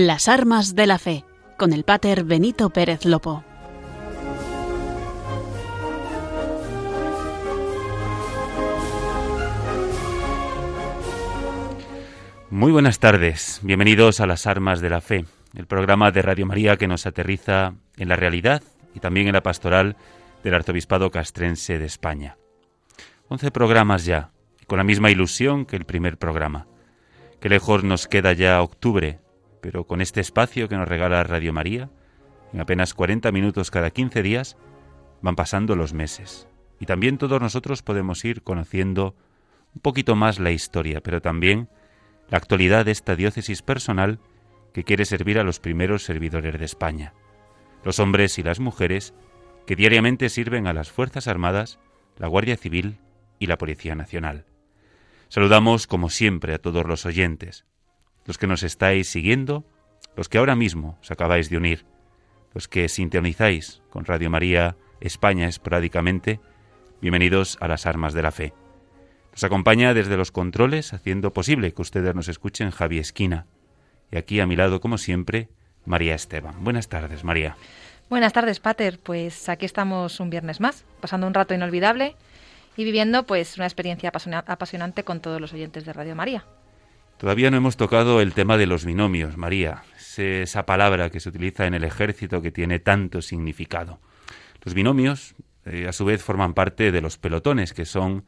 Las armas de la fe, con el pater Benito Pérez Lopo. Muy buenas tardes, bienvenidos a Las Armas de la Fe, el programa de Radio María que nos aterriza en la realidad y también en la pastoral del Arzobispado Castrense de España. Once programas ya, con la misma ilusión que el primer programa. Qué lejos nos queda ya octubre, pero con este espacio que nos regala Radio María, en apenas 40 minutos cada 15 días, van pasando los meses. Y también todos nosotros podemos ir conociendo un poquito más la historia, pero también la actualidad de esta diócesis personal que quiere servir a los primeros servidores de España, los hombres y las mujeres que diariamente sirven a las Fuerzas Armadas, la Guardia Civil y la Policía Nacional. Saludamos, como siempre, a todos los oyentes, los que nos estáis siguiendo, los que ahora mismo os acabáis de unir, los que sintonizáis con Radio María España esporádicamente, bienvenidos a las armas de la fe. Nos acompaña desde los controles, haciendo posible que ustedes nos escuchen Javi Esquina. Y aquí a mi lado, como siempre, María Esteban. Buenas tardes, María. Buenas tardes, Pater. Pues aquí estamos un viernes más, pasando un rato inolvidable y viviendo pues una experiencia apasionante con todos los oyentes de Radio María. Todavía no hemos tocado el tema de los binomios, María, esa palabra que se utiliza en el ejército que tiene tanto significado. Los binomios, eh, a su vez, forman parte de los pelotones, que son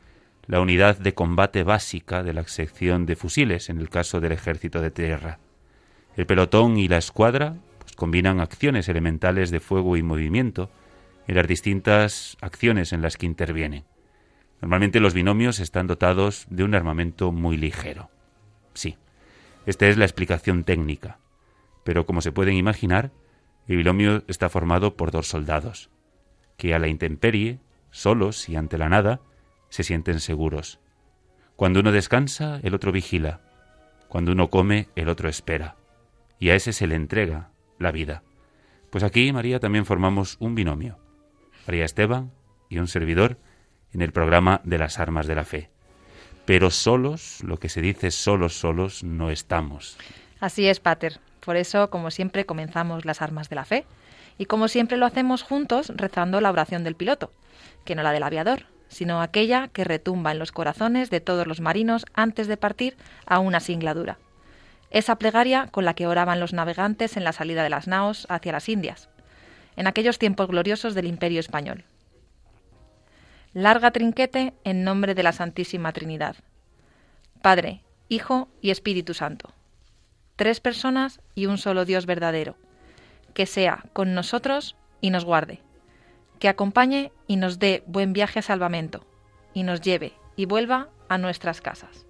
la unidad de combate básica de la sección de fusiles en el caso del ejército de tierra. El pelotón y la escuadra pues, combinan acciones elementales de fuego y movimiento en las distintas acciones en las que intervienen. Normalmente los binomios están dotados de un armamento muy ligero. Sí, esta es la explicación técnica. Pero como se pueden imaginar, el binomio está formado por dos soldados, que a la intemperie, solos y ante la nada, se sienten seguros. Cuando uno descansa, el otro vigila. Cuando uno come, el otro espera. Y a ese se le entrega la vida. Pues aquí, María, también formamos un binomio. María Esteban y un servidor en el programa de las armas de la fe pero solos, lo que se dice solos, solos, no estamos. Así es, Pater. Por eso, como siempre, comenzamos las armas de la fe. Y como siempre lo hacemos juntos, rezando la oración del piloto, que no la del aviador, sino aquella que retumba en los corazones de todos los marinos antes de partir a una singladura. Esa plegaria con la que oraban los navegantes en la salida de las naos hacia las Indias, en aquellos tiempos gloriosos del Imperio Español larga trinquete en nombre de la Santísima Trinidad. Padre, Hijo y Espíritu Santo. Tres personas y un solo Dios verdadero. Que sea con nosotros y nos guarde. Que acompañe y nos dé buen viaje a salvamento. Y nos lleve y vuelva a nuestras casas.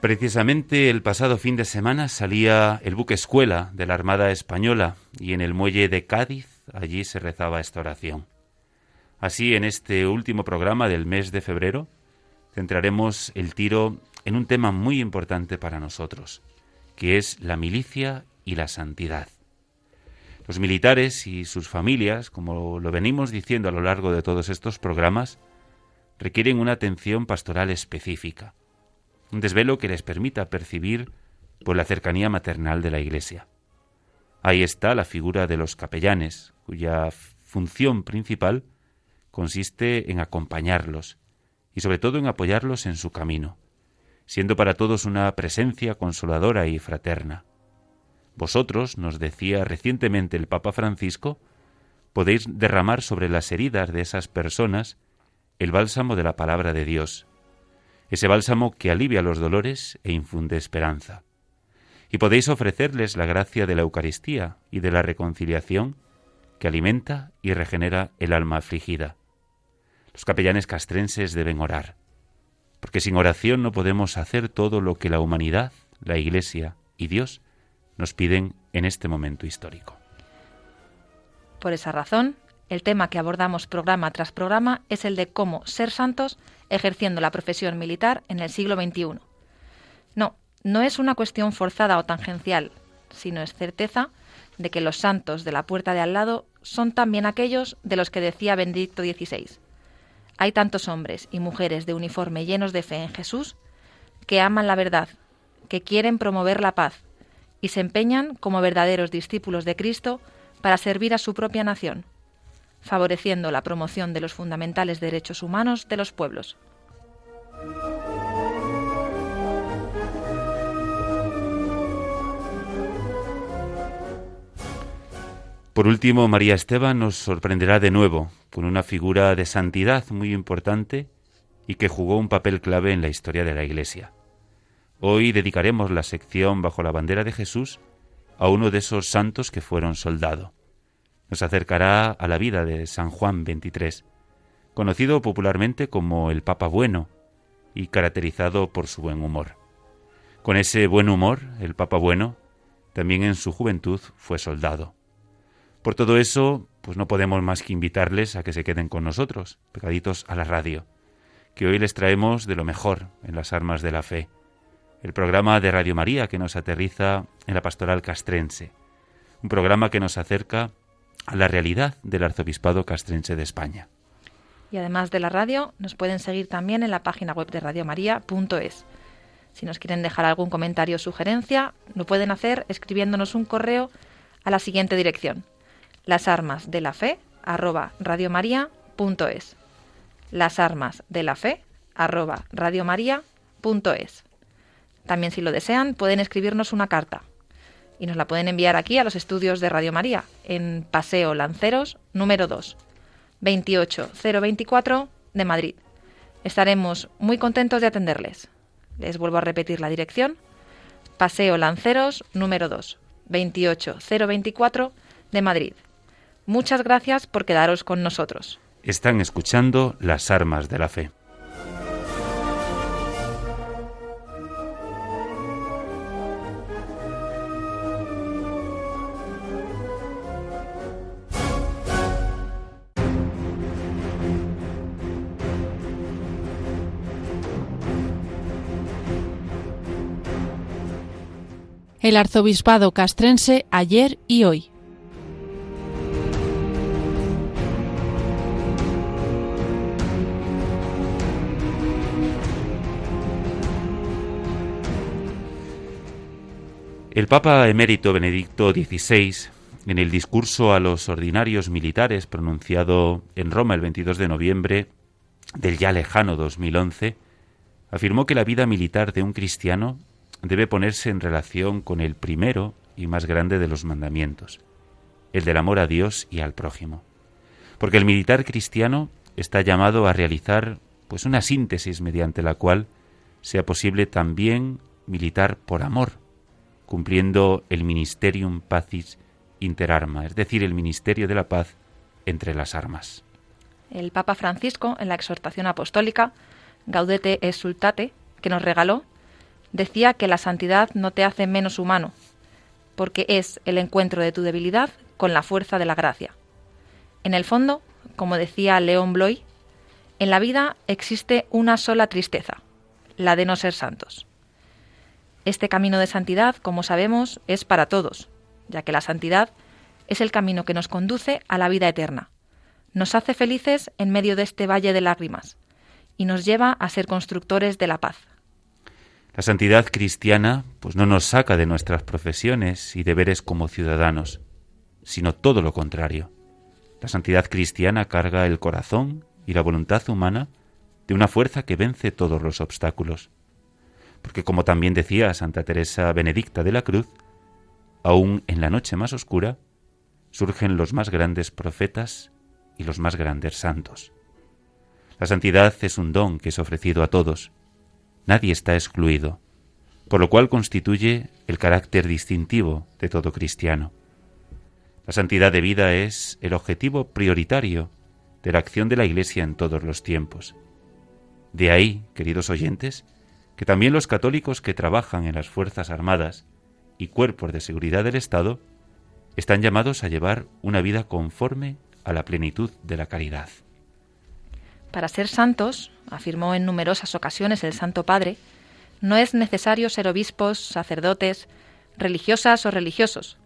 Precisamente el pasado fin de semana salía el buque escuela de la Armada Española y en el muelle de Cádiz allí se rezaba esta oración. Así, en este último programa del mes de febrero, centraremos el tiro en un tema muy importante para nosotros, que es la milicia y la santidad. Los militares y sus familias, como lo venimos diciendo a lo largo de todos estos programas, requieren una atención pastoral específica, un desvelo que les permita percibir por la cercanía maternal de la Iglesia. Ahí está la figura de los capellanes, cuya función principal consiste en acompañarlos y sobre todo en apoyarlos en su camino, siendo para todos una presencia consoladora y fraterna. Vosotros, nos decía recientemente el Papa Francisco, podéis derramar sobre las heridas de esas personas el bálsamo de la palabra de Dios, ese bálsamo que alivia los dolores e infunde esperanza. Y podéis ofrecerles la gracia de la Eucaristía y de la reconciliación que alimenta y regenera el alma afligida. Los capellanes castrenses deben orar, porque sin oración no podemos hacer todo lo que la humanidad, la Iglesia y Dios nos piden en este momento histórico. Por esa razón, el tema que abordamos programa tras programa es el de cómo ser santos ejerciendo la profesión militar en el siglo XXI. No, no es una cuestión forzada o tangencial, sino es certeza de que los santos de la puerta de al lado son también aquellos de los que decía Benedicto XVI. Hay tantos hombres y mujeres de uniforme llenos de fe en Jesús que aman la verdad, que quieren promover la paz, y se empeñan como verdaderos discípulos de Cristo para servir a su propia nación, favoreciendo la promoción de los fundamentales derechos humanos de los pueblos. Por último, María Esteban nos sorprenderá de nuevo con una figura de santidad muy importante y que jugó un papel clave en la historia de la Iglesia. Hoy dedicaremos la sección Bajo la bandera de Jesús a uno de esos santos que fueron soldado. Nos acercará a la vida de San Juan XXIII, conocido popularmente como el Papa Bueno y caracterizado por su buen humor. Con ese buen humor, el Papa Bueno también en su juventud fue soldado. Por todo eso, pues no podemos más que invitarles a que se queden con nosotros, pegaditos a la radio, que hoy les traemos de lo mejor en las armas de la fe, el programa de Radio María que nos aterriza en la pastoral castrense, un programa que nos acerca a la realidad del arzobispado castrense de España. Y además de la radio, nos pueden seguir también en la página web de radiomaria.es. Si nos quieren dejar algún comentario o sugerencia, lo pueden hacer escribiéndonos un correo a la siguiente dirección: las armas de la fe arroba radiomaria.es. Las armas de la fe arroba radiomaria.es. También si lo desean pueden escribirnos una carta y nos la pueden enviar aquí a los estudios de Radio María en Paseo Lanceros número 2, 28024 de Madrid. Estaremos muy contentos de atenderles. Les vuelvo a repetir la dirección. Paseo Lanceros número 2, 28024 de Madrid. Muchas gracias por quedaros con nosotros. Están escuchando las armas de la fe. El arzobispado castrense ayer y hoy. El Papa emérito Benedicto XVI, en el discurso a los ordinarios militares pronunciado en Roma el 22 de noviembre del ya lejano 2011, afirmó que la vida militar de un cristiano debe ponerse en relación con el primero y más grande de los mandamientos, el del amor a Dios y al prójimo. Porque el militar cristiano está llamado a realizar pues una síntesis mediante la cual sea posible también militar por amor, cumpliendo el ministerium pacis inter arma, es decir, el ministerio de la paz entre las armas. El Papa Francisco, en la exhortación apostólica Gaudete et Sultate, que nos regaló, decía que la santidad no te hace menos humano, porque es el encuentro de tu debilidad con la fuerza de la gracia. En el fondo, como decía León Bloy, en la vida existe una sola tristeza, la de no ser santos. Este camino de santidad, como sabemos, es para todos, ya que la santidad es el camino que nos conduce a la vida eterna. Nos hace felices en medio de este valle de lágrimas y nos lleva a ser constructores de la paz. La santidad cristiana pues no nos saca de nuestras profesiones y deberes como ciudadanos, sino todo lo contrario. La santidad cristiana carga el corazón y la voluntad humana de una fuerza que vence todos los obstáculos porque como también decía Santa Teresa Benedicta de la Cruz, aún en la noche más oscura surgen los más grandes profetas y los más grandes santos. La santidad es un don que es ofrecido a todos. Nadie está excluido, por lo cual constituye el carácter distintivo de todo cristiano. La santidad de vida es el objetivo prioritario de la acción de la Iglesia en todos los tiempos. De ahí, queridos oyentes, que también los católicos que trabajan en las Fuerzas Armadas y cuerpos de seguridad del Estado están llamados a llevar una vida conforme a la plenitud de la caridad. Para ser santos, afirmó en numerosas ocasiones el Santo Padre, no es necesario ser obispos, sacerdotes, religiosas o religiosos.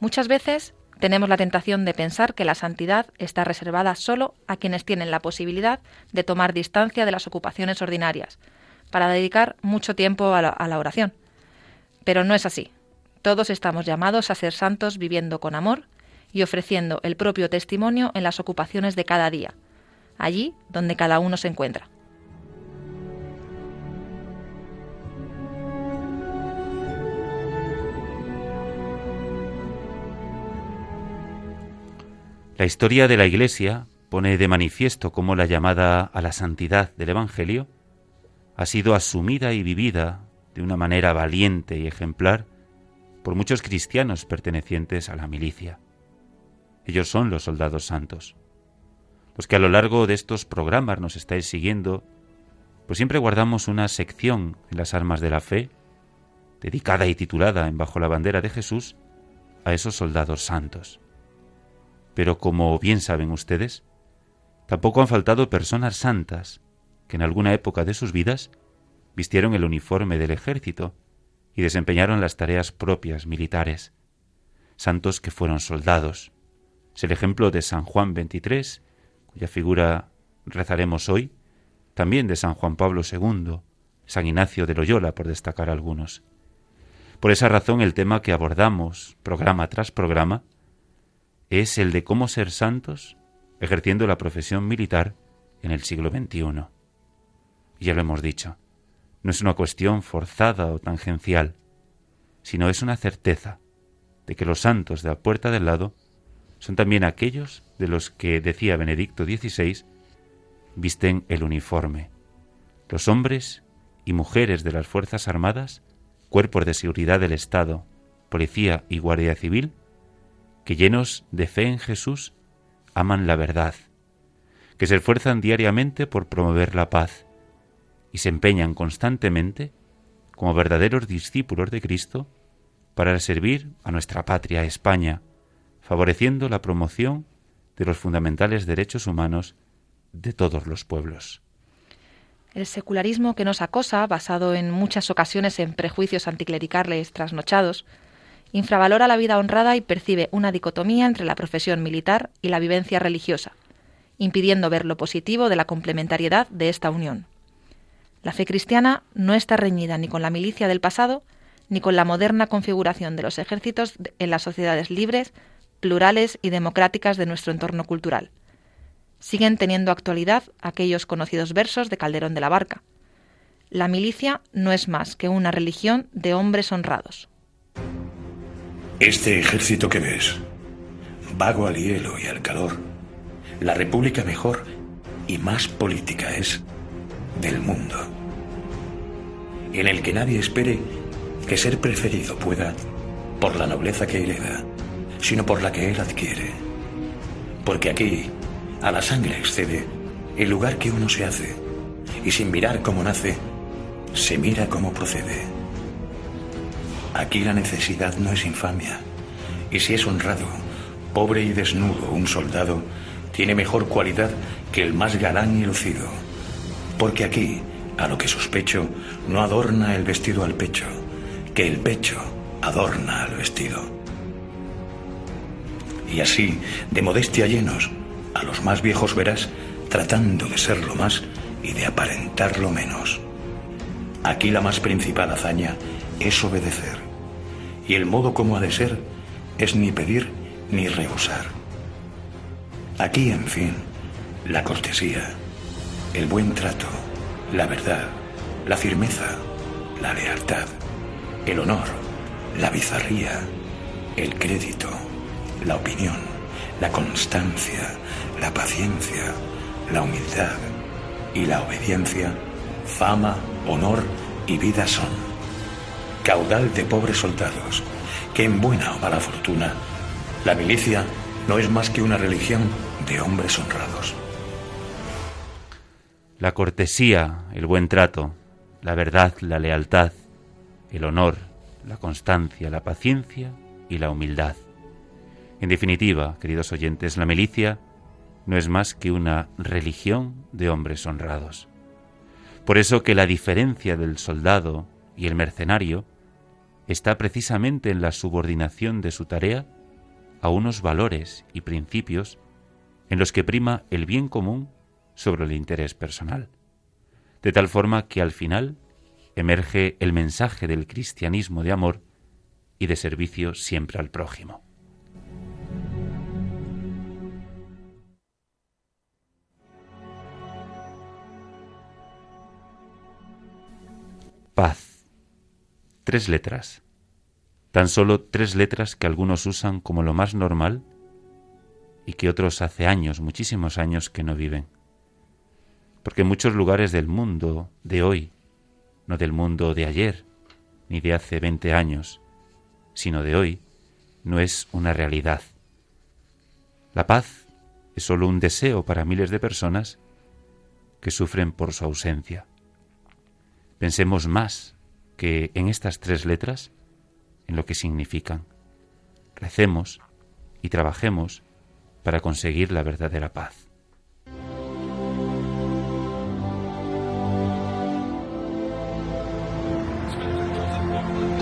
Muchas veces tenemos la tentación de pensar que la santidad está reservada solo a quienes tienen la posibilidad de tomar distancia de las ocupaciones ordinarias, para dedicar mucho tiempo a la, oración. Pero no es así. Todos estamos llamados a ser santos viviendo con amor y ofreciendo el propio testimonio en las ocupaciones de cada día, allí donde cada uno se encuentra. La historia de la Iglesia pone de manifiesto cómo la llamada a la santidad del Evangelio ha sido asumida y vivida de una manera valiente y ejemplar por muchos cristianos pertenecientes a la milicia. Ellos son los soldados santos. Los que a lo largo de estos programas nos estáis siguiendo, pues siempre guardamos una sección en las armas de la fe, dedicada y titulada en Bajo la bandera de Jesús, a esos soldados santos. Pero como bien saben ustedes, tampoco han faltado personas santas que en alguna época de sus vidas vistieron el uniforme del ejército y desempeñaron las tareas propias militares. Santos que fueron soldados. Es el ejemplo de San Juan XXIII, cuya figura rezaremos hoy, también de San Juan Pablo II, San Ignacio de Loyola, por destacar algunos. Por esa razón el tema que abordamos, programa tras programa, es el de cómo ser santos ejerciendo la profesión militar en el siglo XXI. Ya lo hemos dicho, no es una cuestión forzada o tangencial, sino es una certeza de que los santos de la puerta del lado son también aquellos de los que, decía Benedicto XVI, visten el uniforme. Los hombres y mujeres de las Fuerzas Armadas, cuerpos de seguridad del Estado, policía y guardia civil, que llenos de fe en Jesús aman la verdad, que se esfuerzan diariamente por promover la paz y se empeñan constantemente, como verdaderos discípulos de Cristo, para servir a nuestra patria España, favoreciendo la promoción de los fundamentales derechos humanos de todos los pueblos. El secularismo que nos acosa, basado en muchas ocasiones en prejuicios anticlericales trasnochados, infravalora la vida honrada y percibe una dicotomía entre la profesión militar y la vivencia religiosa, impidiendo ver lo positivo de la complementariedad de esta unión. La fe cristiana no está reñida ni con la milicia del pasado, ni con la moderna configuración de los ejércitos en las sociedades libres, plurales y democráticas de nuestro entorno cultural. Siguen teniendo actualidad aquellos conocidos versos de Calderón de la Barca. La milicia no es más que una religión de hombres honrados. Este ejército que ves, vago al hielo y al calor, la república mejor y más política es del mundo, en el que nadie espere que ser preferido pueda, por la nobleza que hereda, sino por la que él adquiere. Porque aquí, a la sangre excede el lugar que uno se hace, y sin mirar cómo nace, se mira cómo procede. Aquí la necesidad no es infamia. Y si es honrado, pobre y desnudo, un soldado tiene mejor cualidad que el más galán y lucido. Porque aquí, a lo que sospecho, no adorna el vestido al pecho, que el pecho adorna al vestido. Y así, de modestia llenos, a los más viejos verás tratando de ser lo más y de aparentar lo menos. Aquí la más principal hazaña es obedecer y el modo como ha de ser es ni pedir ni rehusar. Aquí, en fin, la cortesía, el buen trato, la verdad, la firmeza, la lealtad, el honor, la bizarría, el crédito, la opinión, la constancia, la paciencia, la humildad y la obediencia, fama, honor y vida son caudal de pobres soldados, que en buena o mala fortuna, la milicia no es más que una religión de hombres honrados. La cortesía, el buen trato, la verdad, la lealtad, el honor, la constancia, la paciencia y la humildad. En definitiva, queridos oyentes, la milicia no es más que una religión de hombres honrados. Por eso que la diferencia del soldado y el mercenario está precisamente en la subordinación de su tarea a unos valores y principios en los que prima el bien común sobre el interés personal, de tal forma que al final emerge el mensaje del cristianismo de amor y de servicio siempre al prójimo. Paz. Tres letras. Tan solo tres letras que algunos usan como lo más normal y que otros hace años, muchísimos años, que no viven. Porque muchos lugares del mundo de hoy, no del mundo de ayer, ni de hace veinte años, sino de hoy, no es una realidad. La paz es solo un deseo para miles de personas que sufren por su ausencia. Pensemos más que en estas tres letras, en lo que significan. Recemos y trabajemos para conseguir la verdadera paz.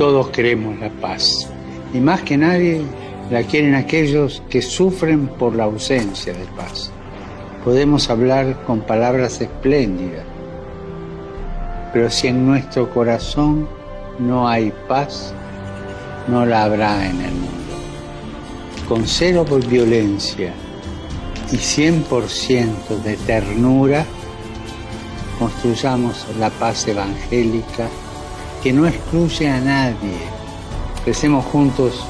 Todos queremos la paz y más que nadie la quieren aquellos que sufren por la ausencia de paz. Podemos hablar con palabras espléndidas, pero si en nuestro corazón no hay paz, no la habrá en el mundo. Con cero por violencia y 100% de ternura, construyamos la paz evangélica que no excluye a nadie. Recemos juntos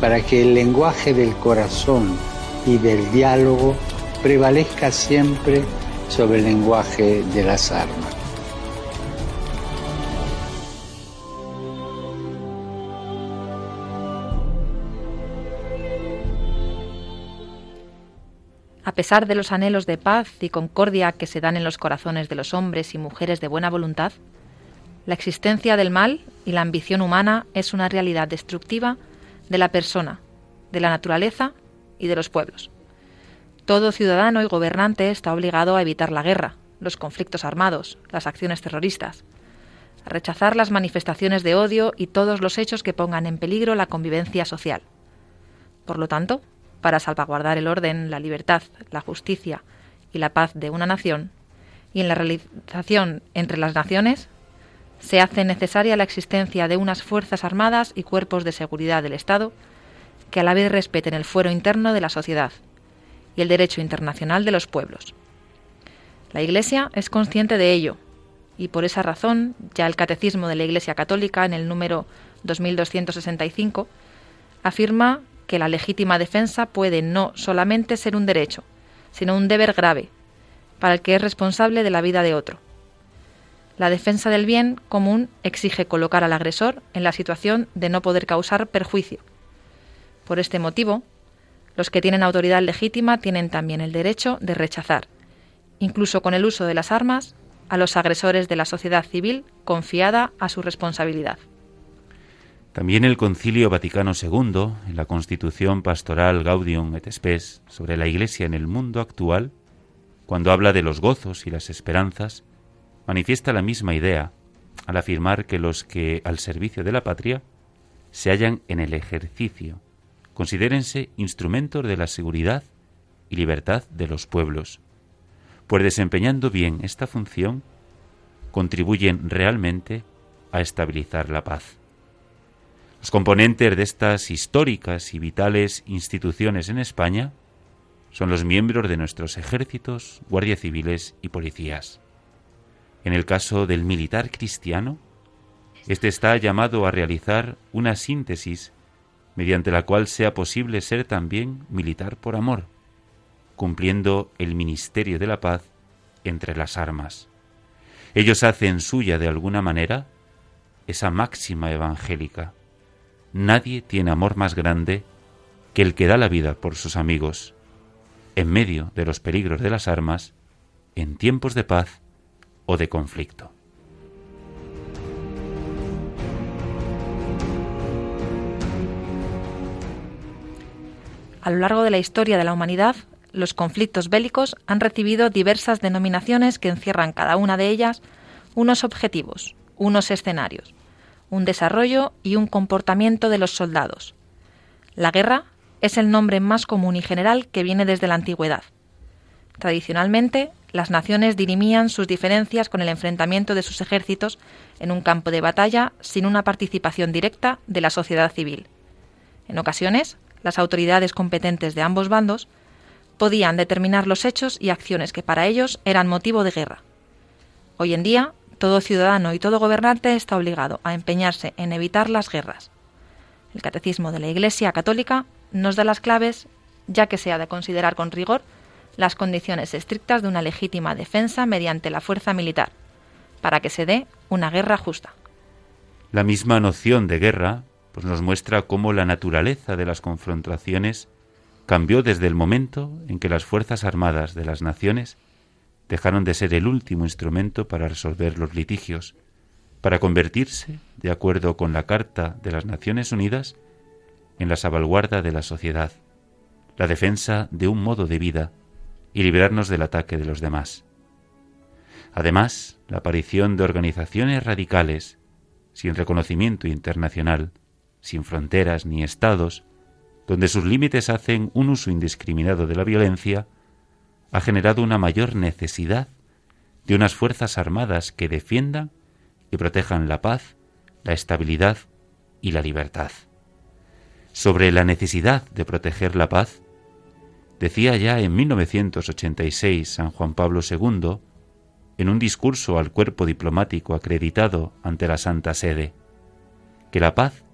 para que el lenguaje del corazón y del diálogo prevalezca siempre sobre el lenguaje de las armas. A pesar de los anhelos de paz y concordia que se dan en los corazones de los hombres y mujeres de buena voluntad, la existencia del mal y la ambición humana es una realidad destructiva de la persona, de la naturaleza y de los pueblos. Todo ciudadano y gobernante está obligado a evitar la guerra, los conflictos armados, las acciones terroristas, a rechazar las manifestaciones de odio y todos los hechos que pongan en peligro la convivencia social. Por lo tanto, para salvaguardar el orden, la libertad, la justicia y la paz de una nación, y en la realización entre las naciones, se hace necesaria la existencia de unas Fuerzas Armadas y cuerpos de seguridad del Estado que a la vez respeten el fuero interno de la sociedad y el derecho internacional de los pueblos. La Iglesia es consciente de ello y por esa razón ya el Catecismo de la Iglesia Católica en el número 2265 afirma que la legítima defensa puede no solamente ser un derecho, sino un deber grave para el que es responsable de la vida de otro la defensa del bien común exige colocar al agresor en la situación de no poder causar perjuicio. Por este motivo, los que tienen autoridad legítima tienen también el derecho de rechazar, incluso con el uso de las armas, a los agresores de la sociedad civil confiada a su responsabilidad. También el Concilio Vaticano II, en la Constitución Pastoral Gaudium et Spes sobre la Iglesia en el mundo actual, cuando habla de los gozos y las esperanzas, manifiesta la misma idea al afirmar que los que al servicio de la patria se hallan en el ejercicio, considérense instrumentos de la seguridad y libertad de los pueblos, pues desempeñando bien esta función, contribuyen realmente a estabilizar la paz. Los componentes de estas históricas y vitales instituciones en España son los miembros de nuestros ejércitos, guardias civiles y policías. En el caso del militar cristiano, éste está llamado a realizar una síntesis mediante la cual sea posible ser también militar por amor, cumpliendo el ministerio de la paz entre las armas. Ellos hacen suya de alguna manera esa máxima evangélica. Nadie tiene amor más grande que el que da la vida por sus amigos, en medio de los peligros de las armas, en tiempos de paz o de conflicto. A lo largo de la historia de la humanidad, los conflictos bélicos han recibido diversas denominaciones que encierran cada una de ellas unos objetivos, unos escenarios, un desarrollo y un comportamiento de los soldados. La guerra es el nombre más común y general que viene desde la antigüedad. Tradicionalmente, las naciones dirimían sus diferencias con el enfrentamiento de sus ejércitos en un campo de batalla sin una participación directa de la sociedad civil. En ocasiones, las autoridades competentes de ambos bandos podían determinar los hechos y acciones que para ellos eran motivo de guerra. Hoy en día, todo ciudadano y todo gobernante está obligado a empeñarse en evitar las guerras. El Catecismo de la Iglesia Católica nos da las claves, ya que se ha de considerar con rigor las condiciones estrictas de una legítima defensa mediante la fuerza militar, para que se dé una guerra justa. La misma noción de guerra pues nos muestra cómo la naturaleza de las confrontaciones cambió desde el momento en que las Fuerzas Armadas de las naciones dejaron de ser el último instrumento para resolver los litigios, para convertirse, de acuerdo con la Carta de las Naciones Unidas, en la salvaguarda de la sociedad, la defensa de un modo de vida y librarnos del ataque de los demás. Además, la aparición de organizaciones radicales, sin reconocimiento internacional, sin fronteras ni estados, donde sus límites hacen un uso indiscriminado de la violencia, ha generado una mayor necesidad de unas fuerzas armadas que defiendan y protejan la paz, la estabilidad y la libertad. Sobre la necesidad de proteger la paz, decía ya en 1986 San Juan Pablo II, en un discurso al cuerpo diplomático acreditado ante la Santa Sede, que la paz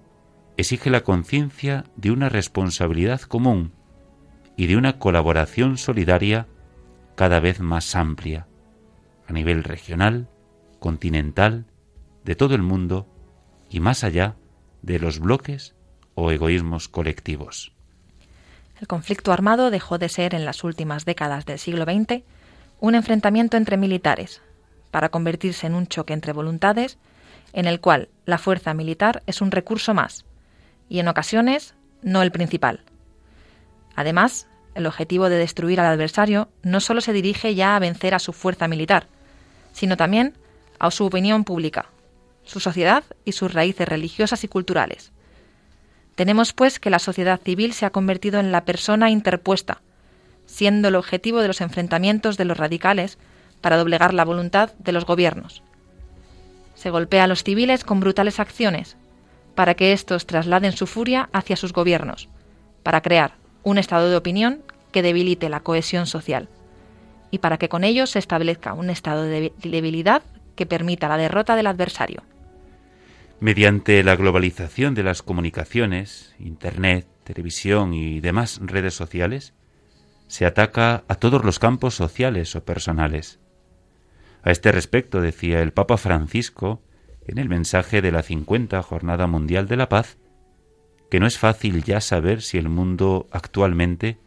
exige la conciencia de una responsabilidad común y de una colaboración solidaria cada vez más amplia, a nivel regional, continental, de todo el mundo y más allá de los bloques o egoísmos colectivos. El conflicto armado dejó de ser en las últimas décadas del siglo XX un enfrentamiento entre militares, para convertirse en un choque entre voluntades en el cual la fuerza militar es un recurso más, y en ocasiones no el principal. Además, el objetivo de destruir al adversario no solo se dirige ya a vencer a su fuerza militar, sino también a su opinión pública, su sociedad y sus raíces religiosas y culturales. Tenemos, pues, que la sociedad civil se ha convertido en la persona interpuesta, siendo el objetivo de los enfrentamientos de los radicales para doblegar la voluntad de los gobiernos. Se golpea a los civiles con brutales acciones, para que éstos trasladen su furia hacia sus gobiernos, para crear un estado de opinión que debilite la cohesión social, y para que con ello se establezca un estado de debilidad que permita la derrota del adversario. Mediante la globalización de las comunicaciones, Internet, televisión y demás redes sociales, se ataca a todos los campos sociales o personales. A este respecto decía el Papa Francisco en el mensaje de la 50 Jornada Mundial de la Paz, que no es fácil ya saber si el mundo actualmente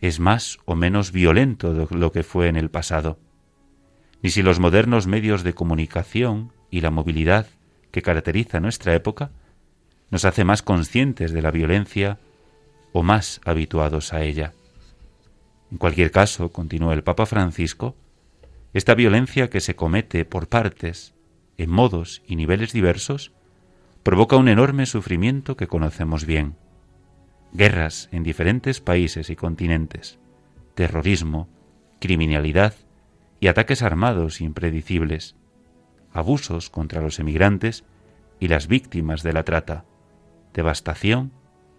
es más o menos violento de lo que fue en el pasado, ni si los modernos medios de comunicación y la movilidad que caracteriza nuestra época nos hace más conscientes de la violencia o más habituados a ella. En cualquier caso, continuó el Papa Francisco, esta violencia que se comete por partes, en modos y niveles diversos, provoca un enorme sufrimiento que conocemos bien. Guerras en diferentes países y continentes, terrorismo, criminalidad y ataques armados impredecibles, abusos contra los emigrantes y las víctimas de la trata, devastación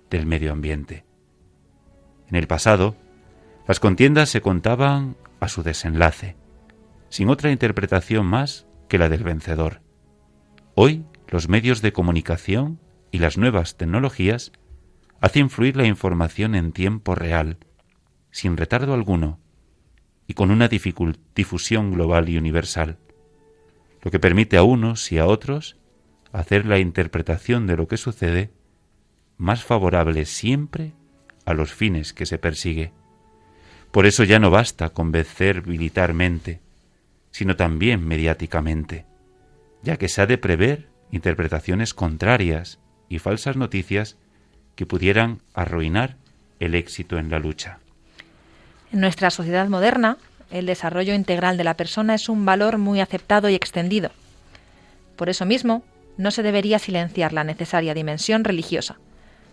del medio ambiente. En el pasado, las contiendas se contaban a su desenlace, sin otra interpretación más que la del vencedor. Hoy, los medios de comunicación y las nuevas tecnologías hacen fluir la información en tiempo real, sin retardo alguno, y con una difusión global y universal lo que permite a unos y a otros hacer la interpretación de lo que sucede más favorable siempre a los fines que se persigue. Por eso ya no basta convencer militarmente, sino también mediáticamente, ya que se ha de prever interpretaciones contrarias y falsas noticias que pudieran arruinar el éxito en la lucha. En nuestra sociedad moderna, el desarrollo integral de la persona es un valor muy aceptado y extendido. Por eso mismo, no se debería silenciar la necesaria dimensión religiosa,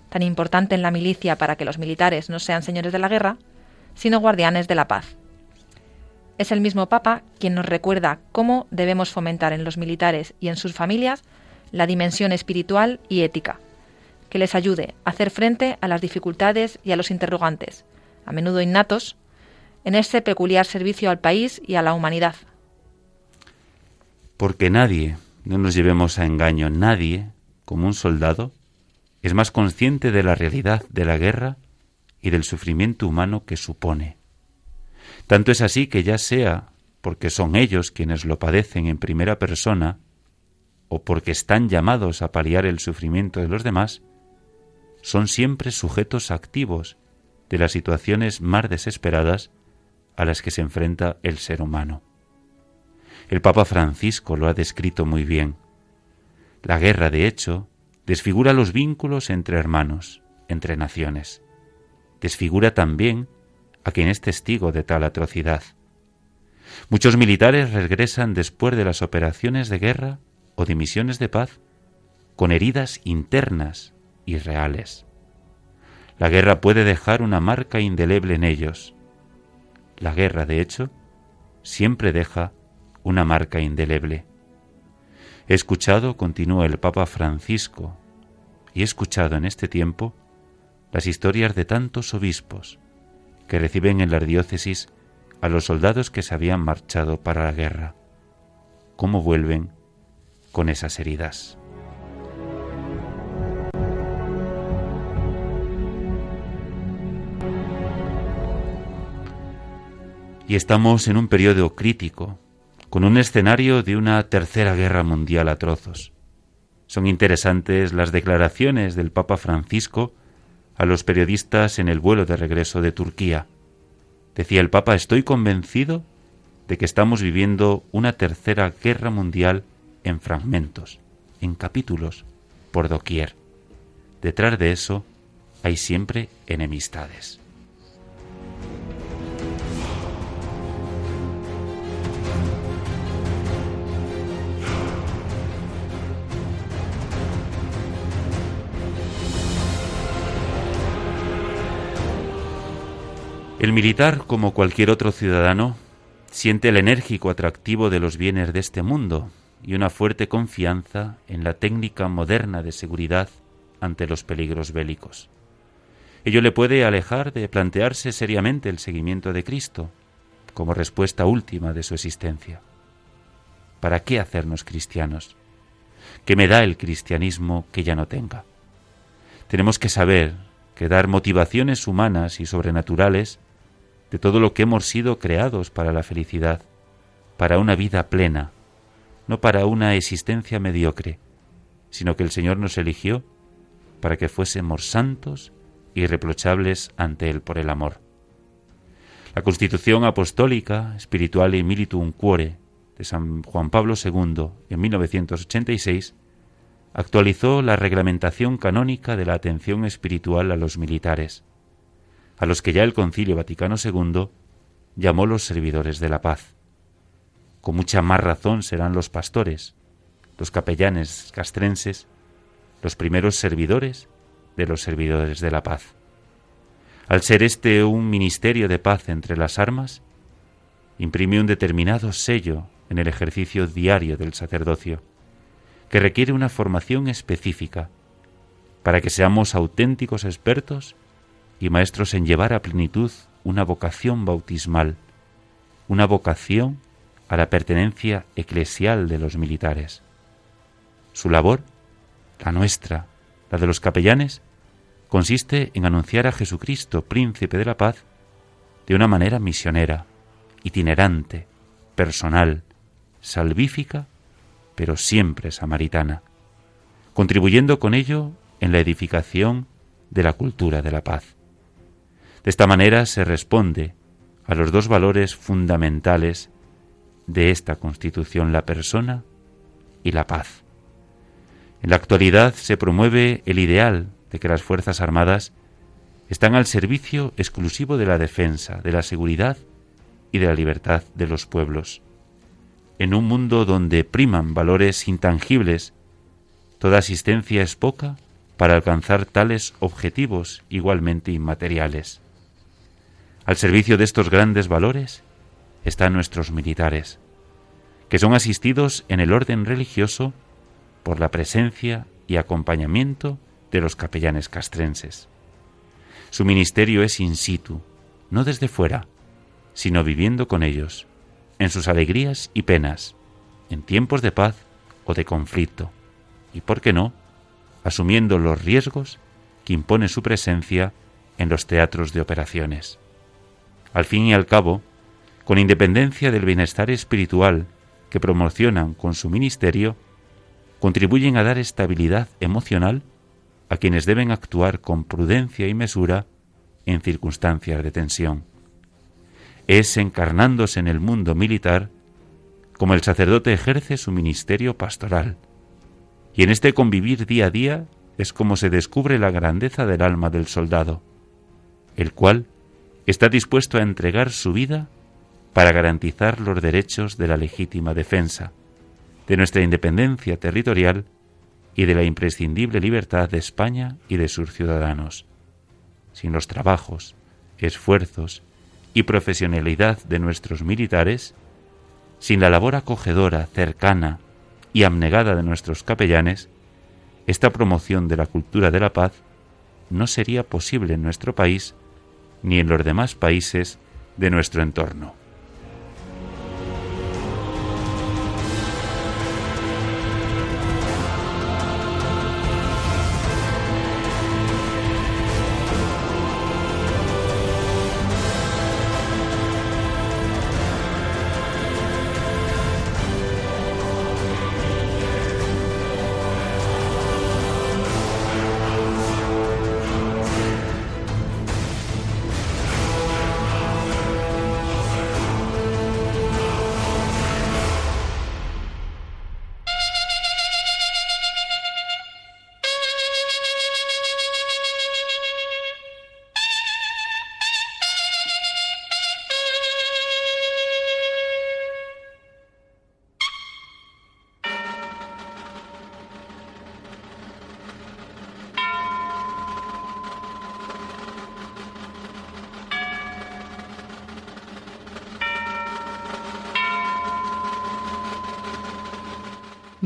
tan importante en la milicia para que los militares no sean señores de la guerra, sino guardianes de la paz. Es el mismo Papa quien nos recuerda cómo debemos fomentar en los militares y en sus familias la dimensión espiritual y ética, que les ayude a hacer frente a las dificultades y a los interrogantes, a menudo innatos, en ese peculiar servicio al país y a la humanidad. Porque nadie, no nos llevemos a engaño, nadie, como un soldado, es más consciente de la realidad de la guerra y del sufrimiento humano que supone. Tanto es así que ya sea porque son ellos quienes lo padecen en primera persona, o porque están llamados a paliar el sufrimiento de los demás, son siempre sujetos activos de las situaciones más desesperadas a las que se enfrenta el ser humano. El Papa Francisco lo ha descrito muy bien. La guerra, de hecho, desfigura los vínculos entre hermanos, entre naciones. Desfigura también a quien es testigo de tal atrocidad. Muchos militares regresan después de las operaciones de guerra o de misiones de paz con heridas internas y reales. La guerra puede dejar una marca indeleble en ellos. La guerra, de hecho, siempre deja una marca indeleble. He escuchado, continúa el Papa Francisco, y he escuchado en este tiempo las historias de tantos obispos que reciben en las diócesis a los soldados que se habían marchado para la guerra. ¿Cómo vuelven con esas heridas? Y estamos en un periodo crítico, con un escenario de una tercera guerra mundial a trozos. Son interesantes las declaraciones del Papa Francisco a los periodistas en el vuelo de regreso de Turquía. Decía el Papa, estoy convencido de que estamos viviendo una tercera guerra mundial en fragmentos, en capítulos, por doquier. Detrás de eso hay siempre enemistades. El militar, como cualquier otro ciudadano, siente el enérgico atractivo de los bienes de este mundo y una fuerte confianza en la técnica moderna de seguridad ante los peligros bélicos. Ello le puede alejar de plantearse seriamente el seguimiento de Cristo como respuesta última de su existencia. ¿Para qué hacernos cristianos? ¿Qué me da el cristianismo que ya no tenga? Tenemos que saber que dar motivaciones humanas y sobrenaturales de todo lo que hemos sido creados para la felicidad, para una vida plena, no para una existencia mediocre, sino que el Señor nos eligió para que fuésemos santos y irreprochables ante Él por el amor. La Constitución Apostólica, Espiritual y Militum Cuore de San Juan Pablo II en 1986 actualizó la reglamentación canónica de la atención espiritual a los militares a los que ya el Concilio Vaticano II llamó los servidores de la paz. Con mucha más razón serán los pastores, los capellanes castrenses, los primeros servidores de los servidores de la paz. Al ser este un ministerio de paz entre las armas, imprime un determinado sello en el ejercicio diario del sacerdocio, que requiere una formación específica para que seamos auténticos expertos y maestros en llevar a plenitud una vocación bautismal, una vocación a la pertenencia eclesial de los militares. Su labor, la nuestra, la de los capellanes, consiste en anunciar a Jesucristo, príncipe de la paz, de una manera misionera, itinerante, personal, salvífica, pero siempre samaritana, contribuyendo con ello en la edificación de la cultura de la paz. De esta manera se responde a los dos valores fundamentales de esta Constitución, la persona y la paz. En la actualidad se promueve el ideal de que las Fuerzas Armadas están al servicio exclusivo de la defensa, de la seguridad y de la libertad de los pueblos. En un mundo donde priman valores intangibles, toda asistencia es poca para alcanzar tales objetivos igualmente inmateriales. Al servicio de estos grandes valores están nuestros militares, que son asistidos en el orden religioso por la presencia y acompañamiento de los capellanes castrenses. Su ministerio es in situ, no desde fuera, sino viviendo con ellos, en sus alegrías y penas, en tiempos de paz o de conflicto, y, por qué no, asumiendo los riesgos que impone su presencia en los teatros de operaciones. Al fin y al cabo, con independencia del bienestar espiritual que promocionan con su ministerio, contribuyen a dar estabilidad emocional a quienes deben actuar con prudencia y mesura en circunstancias de tensión. Es encarnándose en el mundo militar como el sacerdote ejerce su ministerio pastoral, y en este convivir día a día es como se descubre la grandeza del alma del soldado, el cual está dispuesto a entregar su vida para garantizar los derechos de la legítima defensa, de nuestra independencia territorial y de la imprescindible libertad de España y de sus ciudadanos. Sin los trabajos, esfuerzos y profesionalidad de nuestros militares, sin la labor acogedora, cercana y abnegada de nuestros capellanes, esta promoción de la cultura de la paz no sería posible en nuestro país ni en los demás países de nuestro entorno.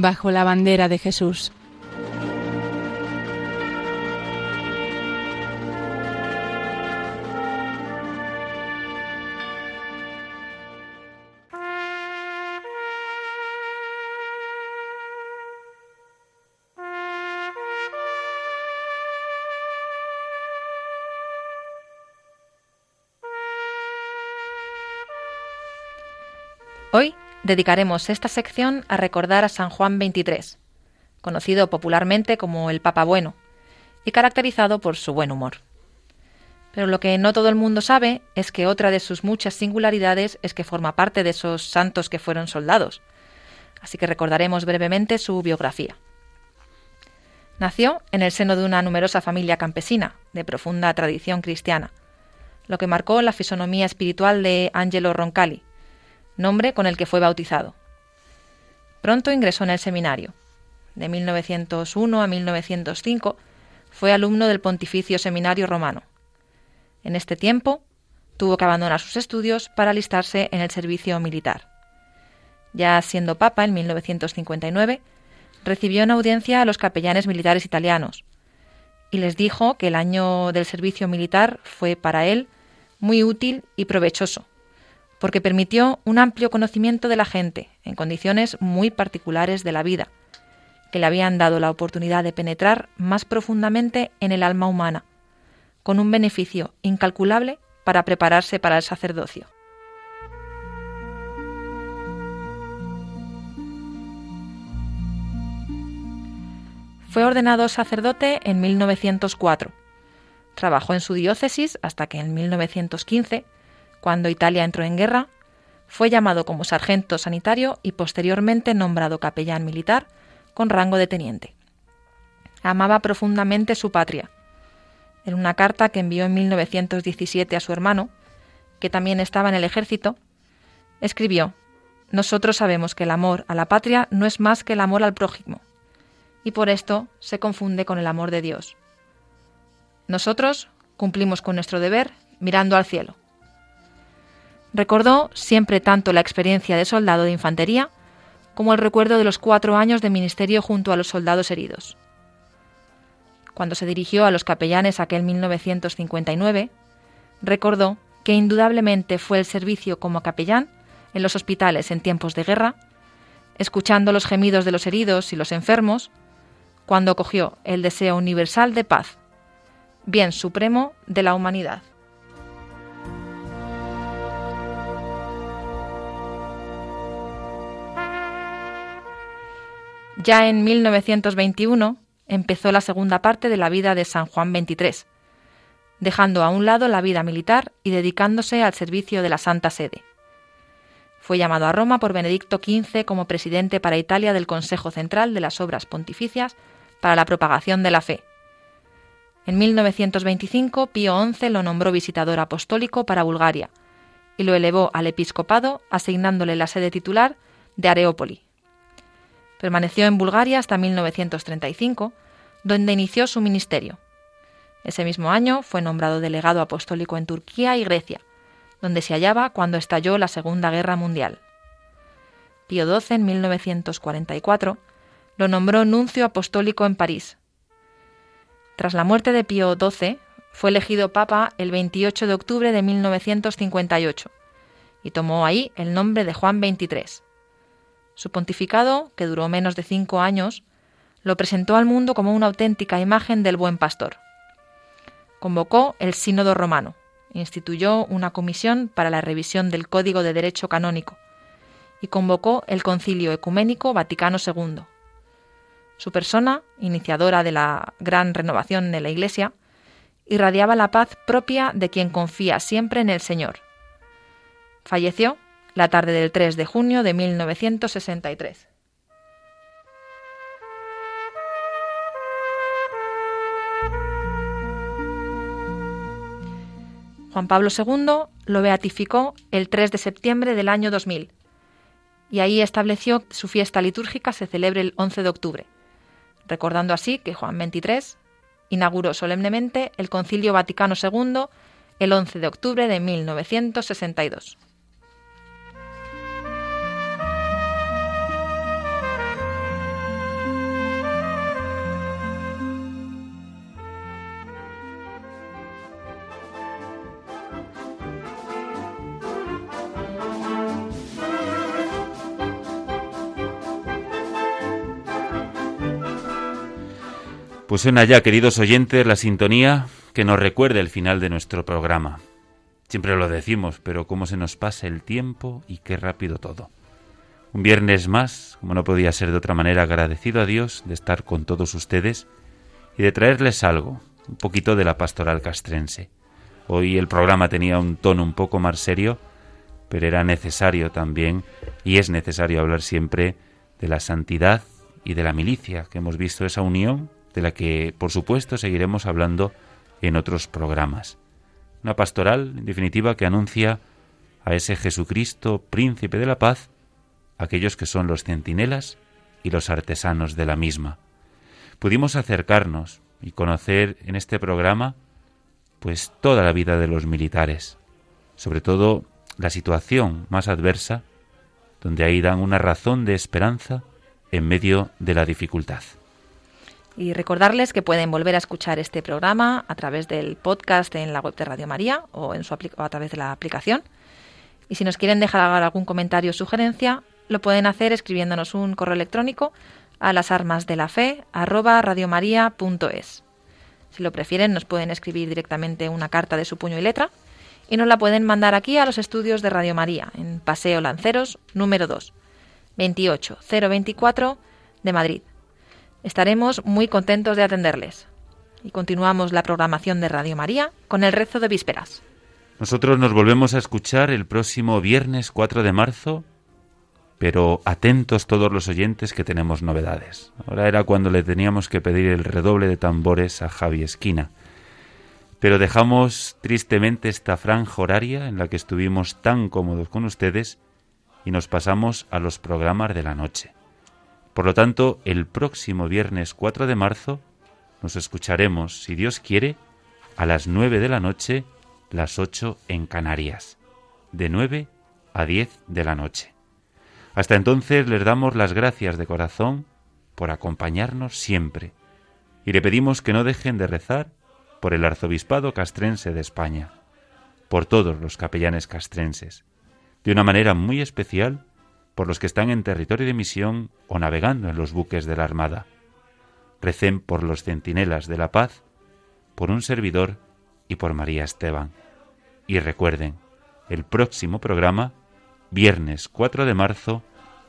Bajo la bandera de Jesús. Dedicaremos esta sección a recordar a San Juan XXIII, conocido popularmente como el Papa Bueno, y caracterizado por su buen humor. Pero lo que no todo el mundo sabe es que otra de sus muchas singularidades es que forma parte de esos santos que fueron soldados. Así que recordaremos brevemente su biografía. Nació en el seno de una numerosa familia campesina, de profunda tradición cristiana, lo que marcó la fisonomía espiritual de Angelo Roncalli, nombre con el que fue bautizado. Pronto ingresó en el seminario. De 1901 a 1905 fue alumno del Pontificio Seminario Romano. En este tiempo tuvo que abandonar sus estudios para alistarse en el servicio militar. Ya siendo papa en 1959, recibió en audiencia a los capellanes militares italianos y les dijo que el año del servicio militar fue para él muy útil y provechoso, porque permitió un amplio conocimiento de la gente en condiciones muy particulares de la vida, que le habían dado la oportunidad de penetrar más profundamente en el alma humana, con un beneficio incalculable para prepararse para el sacerdocio. Fue ordenado sacerdote en 1904. Trabajó en su diócesis hasta que en 1915 cuando Italia entró en guerra, fue llamado como sargento sanitario y posteriormente nombrado capellán militar con rango de teniente. Amaba profundamente su patria. En una carta que envió en 1917 a su hermano, que también estaba en el ejército, escribió, Nosotros sabemos que el amor a la patria no es más que el amor al prójimo, y por esto se confunde con el amor de Dios. Nosotros cumplimos con nuestro deber mirando al cielo Recordó siempre tanto la experiencia de soldado de infantería como el recuerdo de los cuatro años de ministerio junto a los soldados heridos. Cuando se dirigió a los capellanes aquel 1959, recordó que indudablemente fue el servicio como capellán en los hospitales en tiempos de guerra, escuchando los gemidos de los heridos y los enfermos, cuando cogió el deseo universal de paz, bien supremo de la humanidad. Ya en 1921 empezó la segunda parte de la vida de San Juan XXIII, dejando a un lado la vida militar y dedicándose al servicio de la Santa Sede. Fue llamado a Roma por Benedicto XV como presidente para Italia del Consejo Central de las Obras Pontificias para la Propagación de la Fe. En 1925 Pío XI lo nombró visitador apostólico para Bulgaria y lo elevó al episcopado asignándole la sede titular de Areópoli. Permaneció en Bulgaria hasta 1935, donde inició su ministerio. Ese mismo año fue nombrado delegado apostólico en Turquía y Grecia, donde se hallaba cuando estalló la Segunda Guerra Mundial. Pío XII, en 1944, lo nombró nuncio apostólico en París. Tras la muerte de Pío XII, fue elegido papa el 28 de octubre de 1958 y tomó ahí el nombre de Juan XXIII. Su pontificado, que duró menos de cinco años, lo presentó al mundo como una auténtica imagen del buen pastor. Convocó el Sínodo Romano, instituyó una comisión para la revisión del Código de Derecho Canónico y convocó el Concilio Ecuménico Vaticano II. Su persona, iniciadora de la gran renovación de la Iglesia, irradiaba la paz propia de quien confía siempre en el Señor. Falleció la tarde del 3 de junio de 1963. Juan Pablo II lo beatificó el 3 de septiembre del año 2000 y ahí estableció que su fiesta litúrgica se celebre el 11 de octubre, recordando así que Juan XXIII inauguró solemnemente el Concilio Vaticano II el 11 de octubre de 1962. Suena ya, queridos oyentes, la sintonía que nos recuerda el final de nuestro programa. Siempre lo decimos, pero cómo se nos pasa el tiempo y qué rápido todo. Un viernes más, como no podía ser de otra manera, agradecido a Dios de estar con todos ustedes y de traerles algo, un poquito de la pastoral castrense. Hoy el programa tenía un tono un poco más serio, pero era necesario también, y es necesario hablar siempre de la santidad y de la milicia, que hemos visto esa unión de la que, por supuesto, seguiremos hablando en otros programas. Una pastoral, en definitiva, que anuncia a ese Jesucristo, príncipe de la paz, aquellos que son los centinelas y los artesanos de la misma. Pudimos acercarnos y conocer en este programa pues toda la vida de los militares, sobre todo la situación más adversa, donde ahí dan una razón de esperanza en medio de la dificultad. Y recordarles que pueden volver a escuchar este programa a través del podcast en la web de Radio María o, en su a través de la aplicación. Y si nos quieren dejar algún comentario o sugerencia, lo pueden hacer escribiéndonos un correo electrónico a las armas de la fe Si lo prefieren, nos pueden escribir directamente una carta de su puño y letra y nos la pueden mandar aquí a los estudios de Radio María, en Paseo Lanceros, número 2, 28024 de Madrid. Estaremos muy contentos de atenderles. Y continuamos la programación de Radio María con el rezo de vísperas. Nosotros nos volvemos a escuchar el próximo viernes 4 de marzo, pero atentos todos los oyentes que tenemos novedades. Ahora era cuando le teníamos que pedir el redoble de tambores a Javi Esquina. Pero dejamos tristemente esta franja horaria en la que estuvimos tan cómodos con ustedes y nos pasamos a los programas de la noche. Por lo tanto, el próximo viernes 4 de marzo nos escucharemos, si Dios quiere, a las 9 de la noche, las 8 en Canarias. de 9 a 10 de la noche. Hasta entonces les damos las gracias de corazón por acompañarnos siempre y le pedimos que no dejen de rezar por el arzobispado castrense de España, por todos los capellanes castrenses, de una manera muy especial por los que están en territorio de misión o navegando en los buques de la Armada. Recen por los centinelas de la paz, por un servidor y por María Esteban. Y recuerden, el próximo programa, viernes 4 de marzo,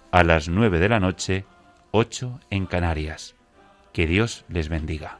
a las 9 de la noche, 8 en Canarias. Que Dios les bendiga.